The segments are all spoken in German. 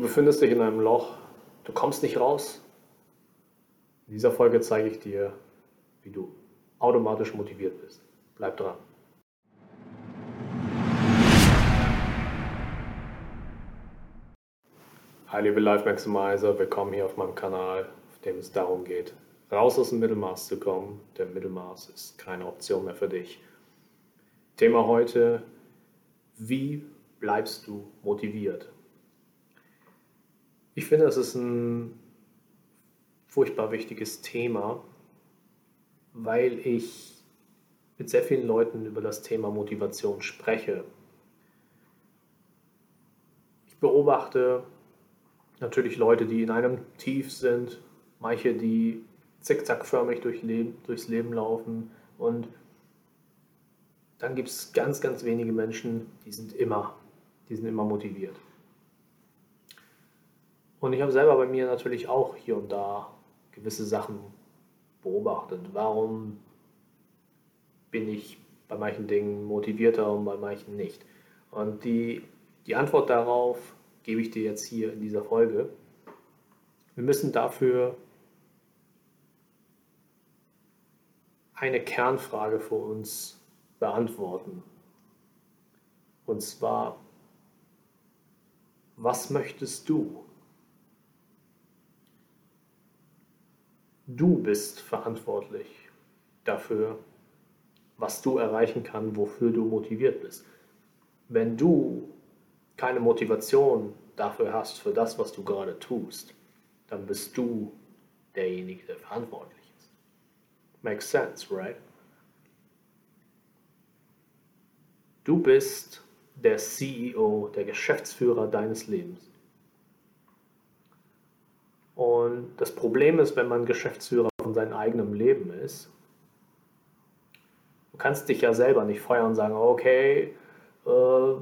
Du befindest dich in einem Loch, du kommst nicht raus. In dieser Folge zeige ich dir, wie du automatisch motiviert bist. Bleib dran. Hi liebe Life Maximizer, willkommen hier auf meinem Kanal, auf dem es darum geht, raus aus dem Mittelmaß zu kommen. Der Mittelmaß ist keine Option mehr für dich. Thema heute, wie bleibst du motiviert? Ich finde, das ist ein furchtbar wichtiges Thema, weil ich mit sehr vielen Leuten über das Thema Motivation spreche. Ich beobachte natürlich Leute, die in einem Tief sind, manche, die zickzackförmig durch Leben, durchs Leben laufen und dann gibt es ganz, ganz wenige Menschen, die sind immer, die sind immer motiviert. Und ich habe selber bei mir natürlich auch hier und da gewisse Sachen beobachtet. Warum bin ich bei manchen Dingen motivierter und bei manchen nicht? Und die, die Antwort darauf gebe ich dir jetzt hier in dieser Folge. Wir müssen dafür eine Kernfrage für uns beantworten. Und zwar, was möchtest du? Du bist verantwortlich dafür, was du erreichen kannst, wofür du motiviert bist. Wenn du keine Motivation dafür hast, für das, was du gerade tust, dann bist du derjenige, der verantwortlich ist. Makes sense, right? Du bist der CEO, der Geschäftsführer deines Lebens. Und das Problem ist, wenn man Geschäftsführer von seinem eigenen Leben ist, du kannst dich ja selber nicht feuern und sagen, okay, äh,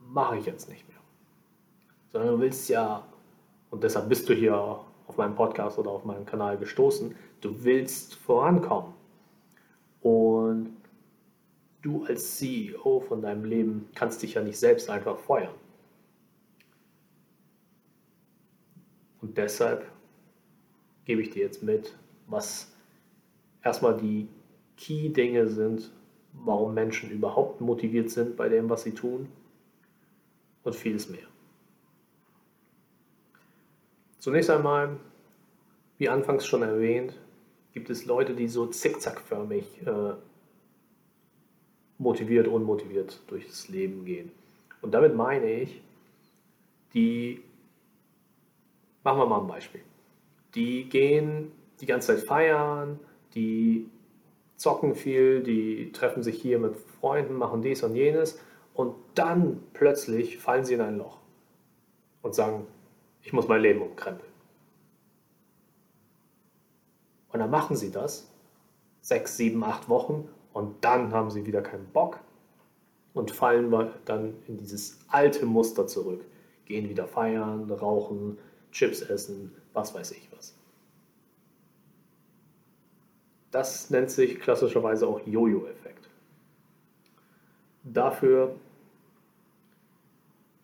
mache ich jetzt nicht mehr. Sondern du willst ja, und deshalb bist du hier auf meinem Podcast oder auf meinem Kanal gestoßen, du willst vorankommen. Und du als CEO von deinem Leben kannst dich ja nicht selbst einfach feuern. Und deshalb gebe ich dir jetzt mit, was erstmal die Key-Dinge sind, warum Menschen überhaupt motiviert sind bei dem, was sie tun und vieles mehr. Zunächst einmal, wie anfangs schon erwähnt, gibt es Leute, die so zickzackförmig äh, motiviert, unmotiviert durchs Leben gehen. Und damit meine ich, die, machen wir mal ein Beispiel die gehen die ganze Zeit feiern, die zocken viel, die treffen sich hier mit Freunden, machen dies und jenes und dann plötzlich fallen sie in ein Loch und sagen, ich muss mein Leben umkrempeln. Und dann machen sie das sechs, sieben, acht Wochen und dann haben sie wieder keinen Bock und fallen dann in dieses alte Muster zurück. Gehen wieder feiern, rauchen, Chips essen, was weiß ich was. Das nennt sich klassischerweise auch Jojo-Effekt. Dafür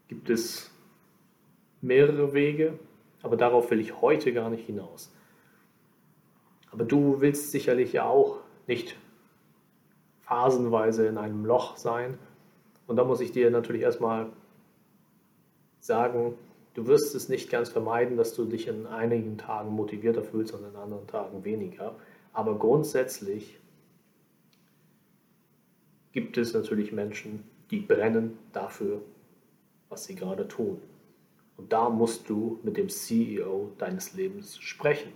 gibt es mehrere Wege, aber darauf will ich heute gar nicht hinaus. Aber du willst sicherlich ja auch nicht phasenweise in einem Loch sein. Und da muss ich dir natürlich erstmal sagen, Du wirst es nicht ganz vermeiden, dass du dich in einigen Tagen motivierter fühlst und in anderen Tagen weniger. Aber grundsätzlich gibt es natürlich Menschen, die brennen dafür, was sie gerade tun. Und da musst du mit dem CEO deines Lebens sprechen.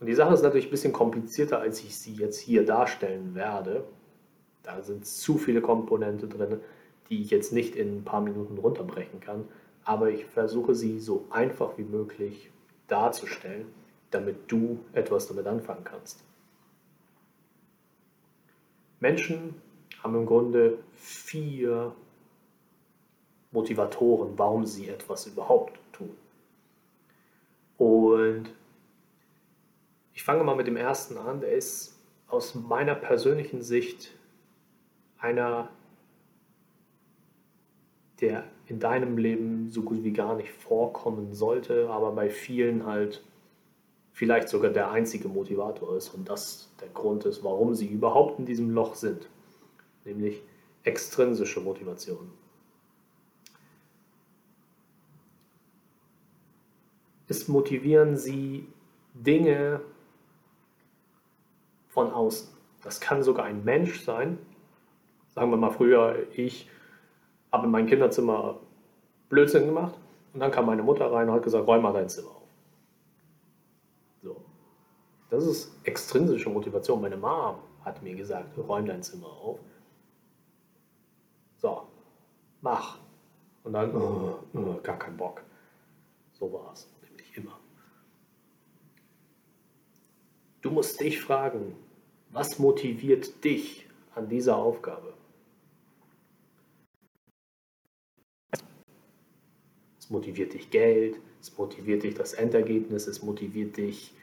Und die Sache ist natürlich ein bisschen komplizierter, als ich sie jetzt hier darstellen werde. Da sind zu viele Komponenten drin die ich jetzt nicht in ein paar Minuten runterbrechen kann, aber ich versuche sie so einfach wie möglich darzustellen, damit du etwas damit anfangen kannst. Menschen haben im Grunde vier Motivatoren, warum sie etwas überhaupt tun. Und ich fange mal mit dem ersten an. Der ist aus meiner persönlichen Sicht einer der in deinem Leben so gut wie gar nicht vorkommen sollte, aber bei vielen halt vielleicht sogar der einzige Motivator ist und das der Grund ist, warum sie überhaupt in diesem Loch sind, nämlich extrinsische Motivation. Es motivieren sie Dinge von außen. Das kann sogar ein Mensch sein. Sagen wir mal früher, ich habe in meinem Kinderzimmer Blödsinn gemacht und dann kam meine Mutter rein und hat gesagt, räum mal dein Zimmer auf. So. Das ist extrinsische Motivation. Meine Mom hat mir gesagt, räum dein Zimmer auf. So, mach. Und dann, oh, oh, gar kein Bock. So war es nämlich immer. Du musst dich fragen, was motiviert dich an dieser Aufgabe? Motiviert dich Geld, es motiviert dich das Endergebnis, es motiviert dich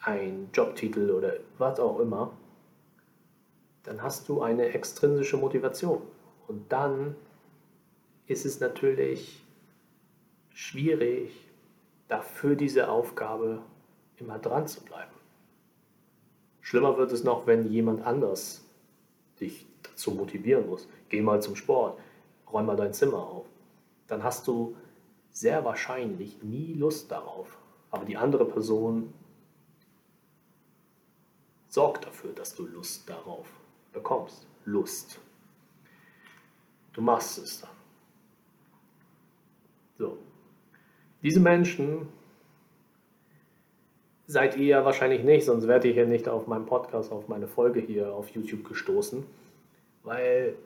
ein Jobtitel oder was auch immer. Dann hast du eine extrinsische Motivation. Und dann ist es natürlich schwierig, dafür diese Aufgabe immer dran zu bleiben. Schlimmer wird es noch, wenn jemand anders dich dazu motivieren muss. Geh mal zum Sport, räum mal dein Zimmer auf. Dann hast du sehr wahrscheinlich nie Lust darauf. Aber die andere Person sorgt dafür, dass du Lust darauf bekommst. Lust. Du machst es dann. So. Diese Menschen seid ihr ja wahrscheinlich nicht, sonst wärt ihr hier nicht auf meinem Podcast, auf meine Folge hier auf YouTube gestoßen, weil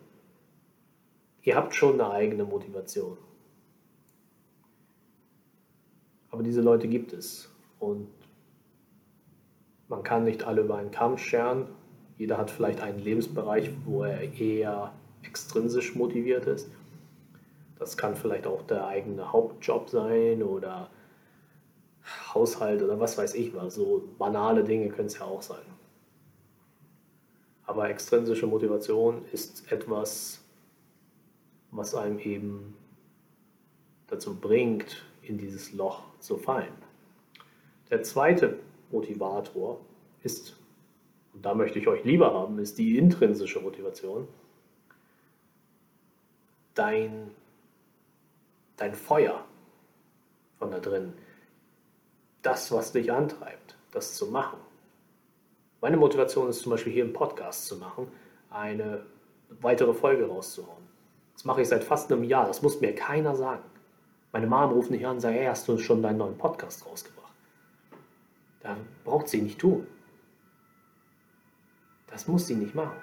ihr habt schon eine eigene Motivation. Aber diese Leute gibt es und man kann nicht alle über einen Kamm scheren. Jeder hat vielleicht einen Lebensbereich, wo er eher extrinsisch motiviert ist. Das kann vielleicht auch der eigene Hauptjob sein oder Haushalt oder was weiß ich was. So banale Dinge können es ja auch sein. Aber extrinsische Motivation ist etwas, was einem eben dazu bringt, in dieses Loch zu fallen. Der zweite Motivator ist, und da möchte ich euch lieber haben, ist die intrinsische Motivation. Dein, dein Feuer von da drin das, was dich antreibt, das zu machen. Meine Motivation ist zum Beispiel hier einen Podcast zu machen, eine weitere Folge rauszuhauen. Das mache ich seit fast einem Jahr, das muss mir keiner sagen. Meine Mom ruft nicht an und sagt, hey, hast du schon deinen neuen Podcast rausgebracht? Da braucht sie nicht tun. Das muss sie nicht machen.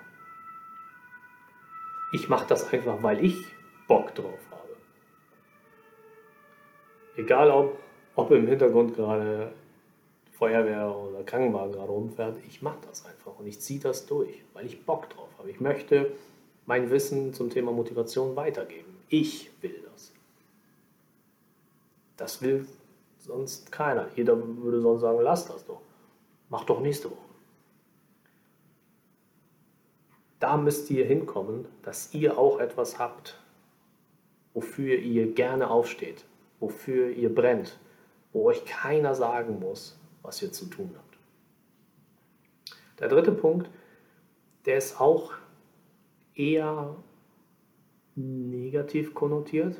Ich mache das einfach, weil ich Bock drauf habe. Egal ob ob im Hintergrund gerade Feuerwehr oder Krankenwagen gerade rumfährt, ich mache das einfach und ich ziehe das durch, weil ich Bock drauf habe. Ich möchte mein Wissen zum Thema Motivation weitergeben. Ich will das. Das will sonst keiner. Jeder würde sonst sagen, lass das doch. Mach doch nächste Woche. Da müsst ihr hinkommen, dass ihr auch etwas habt, wofür ihr gerne aufsteht, wofür ihr brennt, wo euch keiner sagen muss, was ihr zu tun habt. Der dritte Punkt, der ist auch eher negativ konnotiert.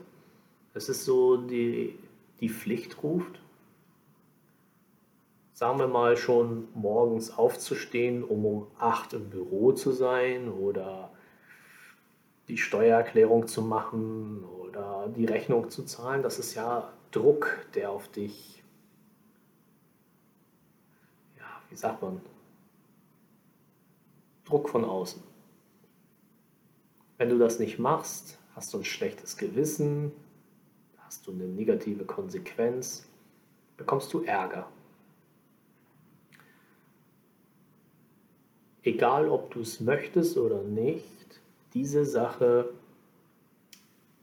Es ist so, die, die Pflicht ruft. Sagen wir mal schon morgens aufzustehen, um um 8 im Büro zu sein oder die Steuererklärung zu machen oder die Rechnung zu zahlen. Das ist ja Druck, der auf dich, ja, wie sagt man, Druck von außen. Wenn du das nicht machst, hast du ein schlechtes Gewissen, hast du eine negative Konsequenz, bekommst du Ärger. Egal, ob du es möchtest oder nicht, diese Sache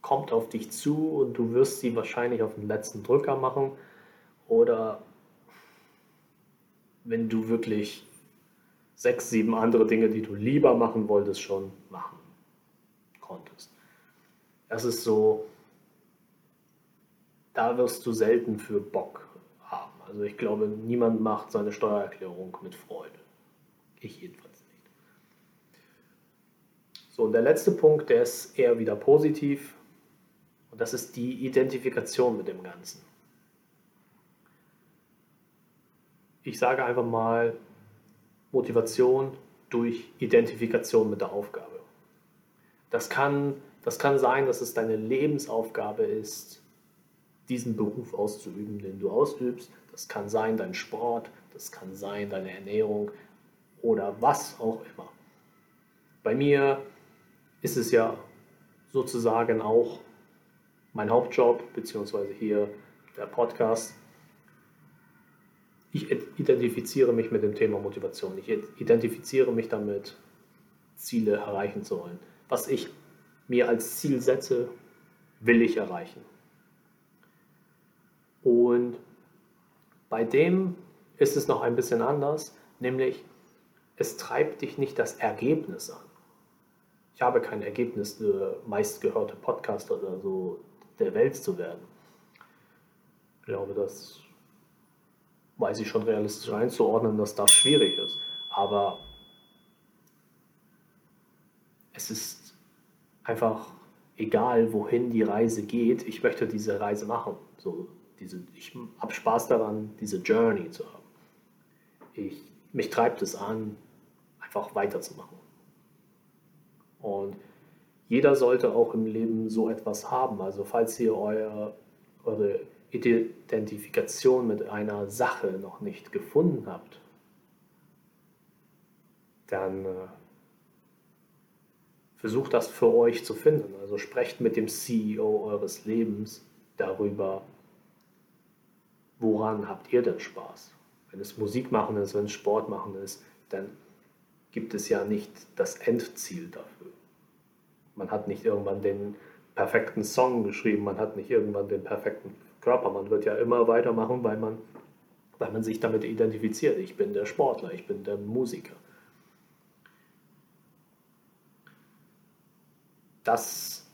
kommt auf dich zu und du wirst sie wahrscheinlich auf den letzten Drücker machen oder wenn du wirklich sechs, sieben andere Dinge, die du lieber machen wolltest, schon machen konntest. Das ist so, da wirst du selten für Bock haben. Also ich glaube, niemand macht seine Steuererklärung mit Freude. Ich jedenfalls nicht. So, und der letzte Punkt, der ist eher wieder positiv. Und das ist die Identifikation mit dem Ganzen. Ich sage einfach mal Motivation durch Identifikation mit der Aufgabe. Das kann, das kann sein, dass es deine Lebensaufgabe ist, diesen Beruf auszuüben, den du ausübst. Das kann sein dein Sport, das kann sein deine Ernährung oder was auch immer. Bei mir ist es ja sozusagen auch mein Hauptjob, beziehungsweise hier der Podcast. Ich identifiziere mich mit dem Thema Motivation. Ich identifiziere mich damit, Ziele erreichen zu wollen. Was ich mir als Ziel setze, will ich erreichen. Und bei dem ist es noch ein bisschen anders, nämlich es treibt dich nicht das Ergebnis an. Ich habe kein Ergebnis, der meistgehörte Podcast oder so der Welt zu werden. Ich glaube, das weiß ich schon realistisch einzuordnen, dass das schwierig ist. Aber es ist einfach egal, wohin die Reise geht. Ich möchte diese Reise machen. So, diese, ich habe Spaß daran, diese Journey zu haben. Ich, mich treibt es an, einfach weiterzumachen. Und jeder sollte auch im Leben so etwas haben. Also falls ihr euer, eure Identifikation mit einer Sache noch nicht gefunden habt, dann äh, versucht das für euch zu finden. Also sprecht mit dem CEO eures Lebens darüber, woran habt ihr denn Spaß? Wenn es Musik machen ist, wenn es Sport machen ist, dann gibt es ja nicht das Endziel dafür. Man hat nicht irgendwann den perfekten Song geschrieben, man hat nicht irgendwann den perfekten Körper. Man wird ja immer weitermachen, weil man, weil man sich damit identifiziert. Ich bin der Sportler, ich bin der Musiker. Das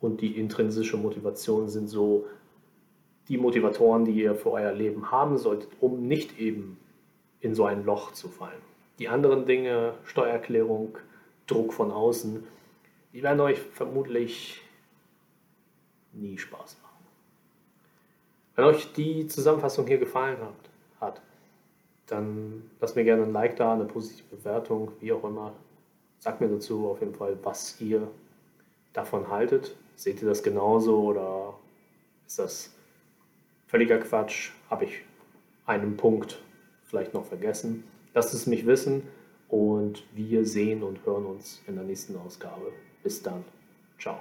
und die intrinsische Motivation sind so die Motivatoren, die ihr für euer Leben haben solltet, um nicht eben in so ein Loch zu fallen. Die anderen Dinge, Steuererklärung, Druck von außen, die werden euch vermutlich nie Spaß machen. Wenn euch die Zusammenfassung hier gefallen hat, dann lasst mir gerne ein Like da, eine positive Bewertung, wie auch immer. Sagt mir dazu auf jeden Fall, was ihr davon haltet. Seht ihr das genauso oder ist das völliger Quatsch? Habe ich einen Punkt vielleicht noch vergessen? Lasst es mich wissen und wir sehen und hören uns in der nächsten Ausgabe. Bis dann. Ciao.